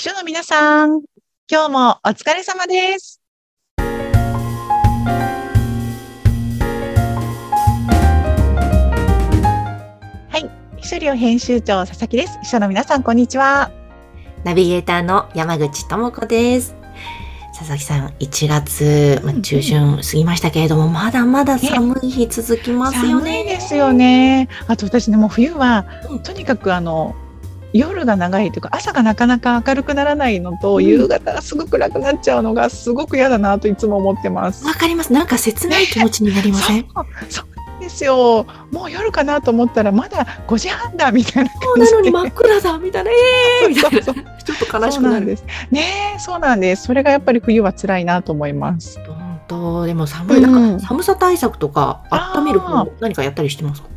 秘書の皆さん、今日もお疲れ様です。はい、秘書寮編集長佐々木です。秘書の皆さん、こんにちは。ナビゲーターの山口智子です。佐々木さん、1月、まあ、中旬過ぎましたけれども、まだまだ寒い日続きますよ寒ね。いですよね。あと私ね、もう冬はうん、とにかくあの、夜が長いというか朝がなかなか明るくならないのと、うん夕方がすごく暗くなっちゃうのがすごく嫌だなといつも思ってます。わかります。なんか切ない気持ちになりません、そうですよ。もう夜かなと思ったらまだ5時半だみたいなそう。なのに真っ暗だみたいな、えー みたいな。ちょっと悲しくなる。んです。ねえ、そうなんです。それがやっぱり冬は辛いなと思います。本当、でも寒い。なんか寒さ対策とか、温める方何かやったりしてますか？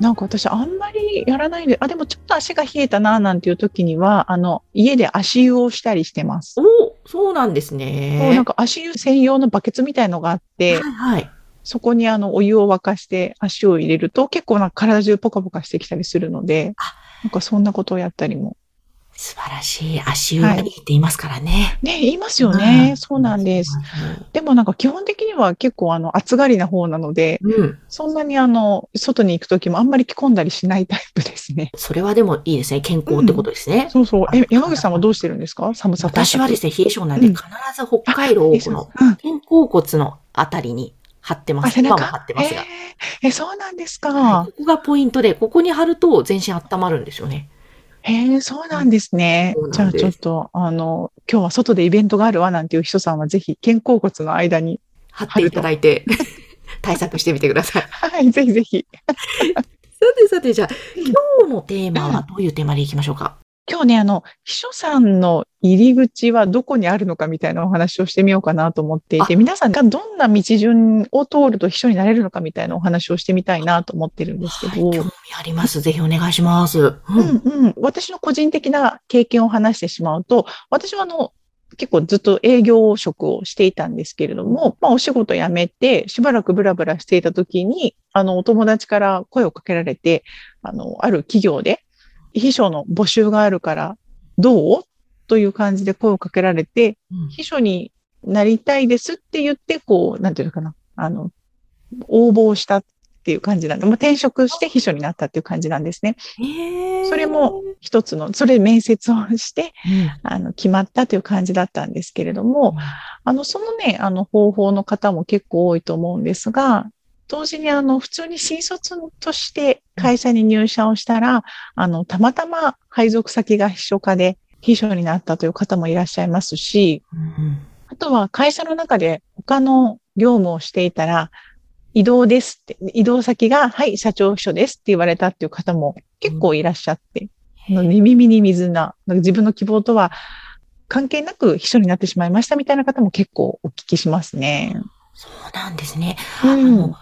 なんか私あんまりやらないで、あ、でもちょっと足が冷えたななんていう時には、あの、家で足湯をしたりしてます。おそうなんですそうね。なんか足湯専用のバケツみたいのがあって、はいはい。そこにあのお湯を沸かして足を入れると結構なんか体中ポカポカしてきたりするのであ、なんかそんなことをやったりも。素晴らしい。足湯がいいって言いますからね。ね、言いますようね。んそうなんです。。でもなんか基本的には結構あの暑がりな方なので、うん。そんなにあの、外に行くときもあんまり着込んだりしないタイプですね。それはでもいいですね。健康ってことですね。そうそう。え、山口さんはどうしてるんですか？寒さ対策私はですね、冷え性なんで、うん必ず北海道のうん。肩甲骨のあたりに貼ってまあ、す。背中？今も貼ってますが。えーえ、そうなんですはかい。ここがポイントで、ここに貼ると全身温まるんですよね。へえ、そうなんですねそう。じゃあちょっと、あの、今日は外でイベントがあるわなんていう人さんはぜひ肩甲骨の間に。貼っていただいて、対策してみてください。はい、ぜひぜひ。さてさて、じゃあ、今日のテーマはどういうテーマでいきましょうか？今日ね、あの、秘書さんの入り口はどこにあるのかみたいなお話をしてみようかなと思っていて、あ皆さんがどんな道順を通ると秘書になれるのかみたいなお話をしてみたいなと思ってるんですけど。はい、興味あります。ぜひお願いします。う。うんんうん、私の個人的な経験を話してしまうと、私はあの、結構ずっと営業職をしていたんですけれども、まあお仕事辞めてしばらくブラブラしていた時に、あの、お友達から声をかけられて、あの、ある企業で秘書の募集があるからどう？という感じで声をかけられて、うん。秘書になりたいですって言って、こう、なんていうのかな、あの、応募したっていう感じなんで、もう転職して秘書になったっていう感じなんですね。それも、一つの、それで面接をして、うん。あの、決まったという感じだったんですけれども、あの、そのね、あの、方法の方も結構多いと思うんですが、同時にあの、普通に新卒として会社に入社をしたら、あの、たまたま配属先が秘書課で秘書になったという方もいらっしゃいますし、うんあとは会社の中で他の業務をしていたら、移動ですって、移動先が、はい、社長秘書ですって言われたっていう方も結構いらっしゃって、あの耳に水な、なんか自分の希望とは関係なく秘書になってしまいましたみたいな方も結構お聞きしますね。そうなんですね。うんあの、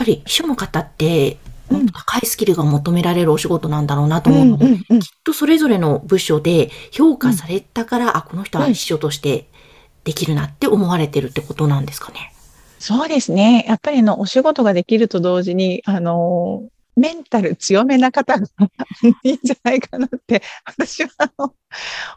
ぱり秘書の方って、うん高いスキルが求められるお仕事なんだろうなとうん思うので、きっとそれぞれの部署で評価されたから、あ、この人は秘書としてできるなって思われてるってことなんですかね？そうですね。やっぱりあの、お仕事ができると同時に、あの、メンタル強めな方がいいんじゃないかなって、私はあの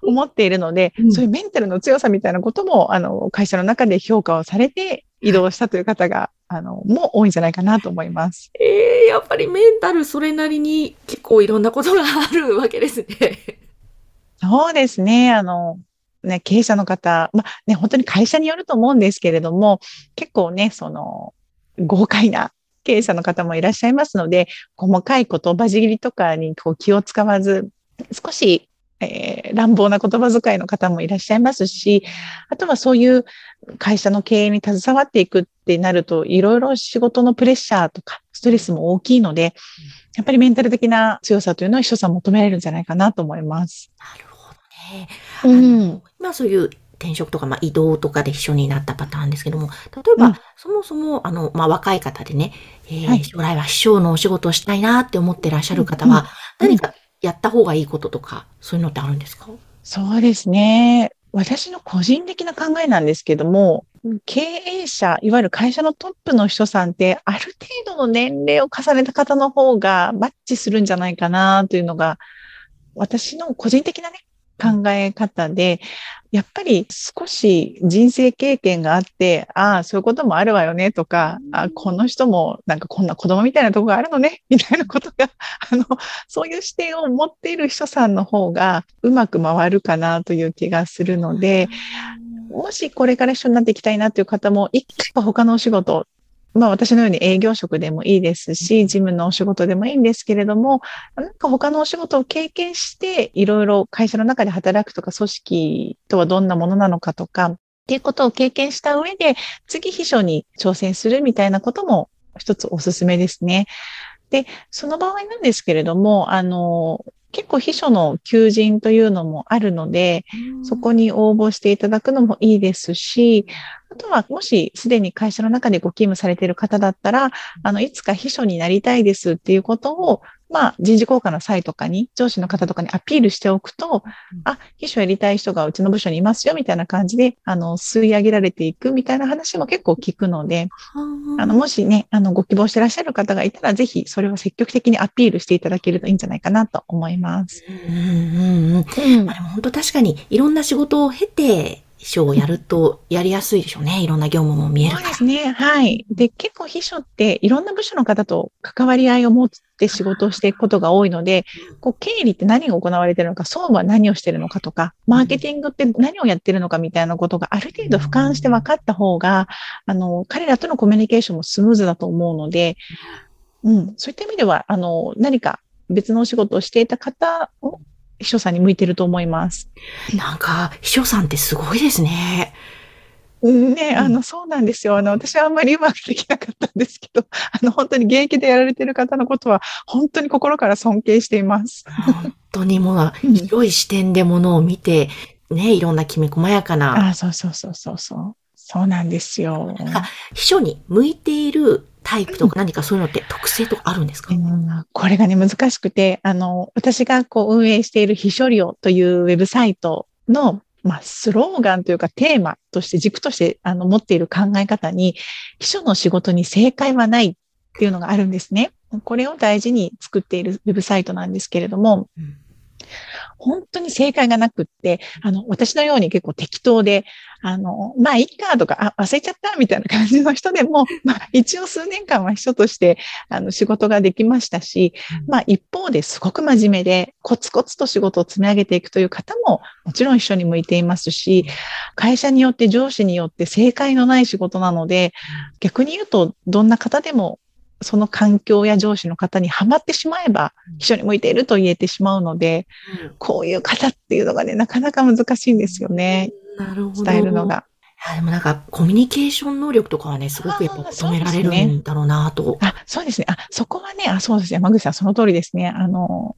思っているので、うんそういうメンタルの強さみたいなことも、あの、会社の中で評価をされて移動したという方が、あの、も多いんじゃないかなと思います。ええやっぱりメンタルそれなりに結構いろんなことがあるわけですね。そうですね。あの、ね、経営者の方、まあね、本当に会社によると思うんですけれども、結構ね、その、豪快な経営者の方もいらっしゃいますので、細かい言葉尻とかにこう気を使わず、少し、えー乱暴な言葉遣いの方もいらっしゃいますし、あとはそういう会社の経営に携わっていくってなると、いろいろ仕事のプレッシャーとかストレスも大きいので、やっぱりメンタル的な強さというのは秘書さん求められるんじゃないかなと思います。なるほどね。うん。今そういう転職とか、まあ、移動とかで秘書になったパターンですけども、例えば、うん。そもそも、あの、まあ、若い方でね、えーはい。将来は秘書のお仕事をしたいなって思ってらっしゃる方は、うん何かやった方がいいこととか、そういうのってあるんですか？そうですね。私の個人的な考えなんですけども、経営者、いわゆる会社のトップの人さんって、ある程度の年齢を重ねた方の方がマッチするんじゃないかなというのが、私の個人的なね、考え方で、やっぱり少し人生経験があって、ああ、そういうこともあるわよねとか、あこの人もなんかこんな子供みたいなとこがあるのね、みたいなことが、あの、そういう視点を持っている人さんの方がうまく回るかなという気がするので、もしこれから一緒になっていきたいなという方も、一回は他のお仕事、まあ私のように営業職でもいいですし、事務のお仕事でもいいんですけれども、なんか他のお仕事を経験して、いろいろ会社の中で働くとか、組織とはどんなものなのかとか、っていうことを経験した上で、次秘書に挑戦するみたいなことも一つおすすめですね。で、その場合なんですけれども、あの、結構秘書の求人というのもあるので、そこに応募していただくのもいいですし、あとは、もしすでに会社の中でご勤務されている方だったら、あの、いつか秘書になりたいですっていうことを、まあ、人事効果の際とかに、上司の方とかにアピールしておくと、あ、秘書やりたい人がうちの部署にいますよ、みたいな感じで、あの、吸い上げられていくみたいな話も結構聞くので、あの、もしね、あの、ご希望してらっしゃる方がいたら、ぜひ、それを積極的にアピールしていただけるといいんじゃないかなと思います。うんうんうん。うんまあでも本当確かにいろんな仕事を経て、秘書をやるとやりやすいでしょうね。いろんな業務も見えるそう。ですね。はい。で、結構秘書っていろんな部署の方と関わり合いを持って仕事をしていくことが多いので、こう、経理って何が行われているのか、総務は何をしているのかとか、マーケティングって何をやっているのかみたいなことがある程度俯瞰して分かった方が、あの、彼らとのコミュニケーションもスムーズだと思うので、うん、そういった意味では、あの、何か別のお仕事をしていた方を秘書さんに向いていると思います。なんか、秘書さんってすごいですね。うんね、うんあの、そうなんですよ。あの、私はあんまりうまくできなかったんですけど、あの、本当に現役でやられている方のことは、本当に心から尊敬しています。本当にもう、うん広い視点でものを見て、ね、いろんなきめ細やかな、ああ、そうそうそうそうそう。そうなんですよ。なんか秘書に向いているタイプとか何かそういうのって特性とかあるんですか、うんこれがね、難しくて、あの、私がこう運営している秘書寮というウェブサイトの、まあ、スローガンというかテーマとして、軸として、あの、持っている考え方に、秘書の仕事に正解はないっていうのがあるんですね。これを大事に作っているウェブサイトなんですけれども、うん本当に正解がなくって、あの、私のように結構適当で、あの、まあ、いいかとか、あ、忘れちゃったみたいな感じの人でも、まあ、一応数年間は秘書として、あの、仕事ができましたし、まあ、一方ですごく真面目で、コツコツと仕事を積み上げていくという方も、もちろん一緒に向いていますし、会社によって上司によって正解のない仕事なので、逆に言うと、どんな方でも、その環境や上司の方にはまってしまえば、秘書に向いていると言えてしまうので、こういう方っていうのがね、なかなか難しいんですよね。なるほど。伝えるのが。でもなんか、コミュニケーション能力とかはね、すごくやっぱ求められるんだろうなと。あ、そうですね。あ、そこはね、あ、そうですね。山口さん、その通りですね。あの、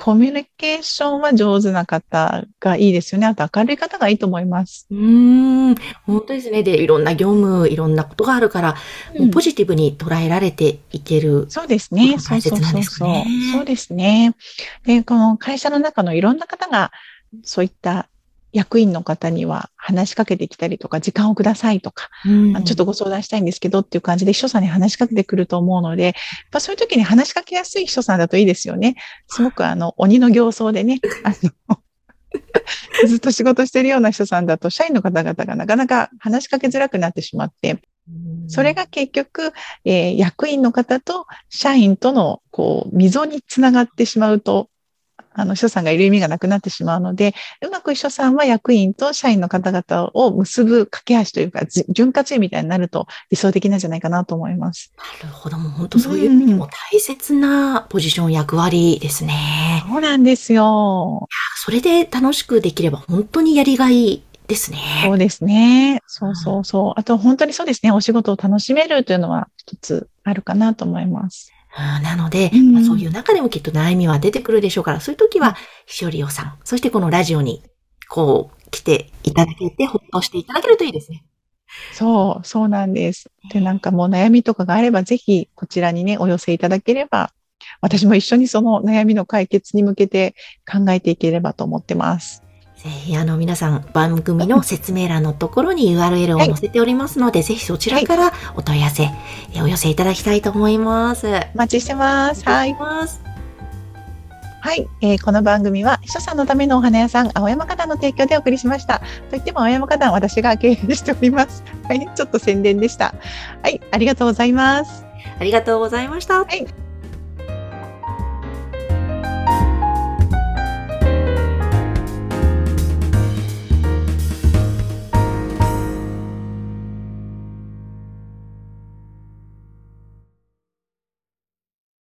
コミュニケーションは上手な方がいいですよね。あと明るい方がいいと思います。うーん、本当ですね。で、いろんな業務、いろんなことがあるから、もうポジティブに捉えられていける。そうですね。大切なんそうそうですかね。そうですね。で、この会社の中のいろんな方が、そういった役員の方には話しかけてきたりとか、時間をくださいとか、うん。ちょっとご相談したいんですけどっていう感じで秘書さんに話しかけてくると思うので、やっぱそういう時に話しかけやすい秘書さんだといいですよね。すごくあの、鬼の形相でね、あの、ずっと仕事してるような秘書さんだと、社員の方々がなかなか話しかけづらくなってしまって、それが結局、えー役員の方と社員との、こう、溝につながってしまうと、あの、秘書さんがいる意味がなくなってしまうので、うまく秘書さんは役員と社員の方々を結ぶ架け橋というか、じ潤滑油みたいになると理想的なんじゃないかなと思います。なるほど。もう本当そういう意味でも大切なポジション役割ですね。そうなんですよ。それで楽しくできれば本当にやりがいですね。そうですね。そうそうそう。あと本当にそうですね。お仕事を楽しめるというのは一つあるかなと思います。うんなので、うんまあそういう中でもきっと悩みは出てくるでしょうから、そういう時は、ひしょりおさん、そしてこのラジオに、こう、来ていただけて、ほっとしていただけるといいですね。そう、そうなんです。で、なんかもう悩みとかがあれば、ぜひこちらにね、お寄せいただければ、私も一緒にその悩みの解決に向けて考えていければと思ってます。ぜひ、あの、皆さん、番組の説明欄のところに URL を載せておりますので、ぜひそちらからお問い合わせ、えお寄せいただきたいと思います。お待ちしてます。はい。はい、えー、この番組は秘書さんのためのお花屋さん青山花壇の提供でお送りしました。といっても青山花壇私が経営しております。はい、ちょっと宣伝でした。はい、ありがとうございます。ありがとうございました。はい。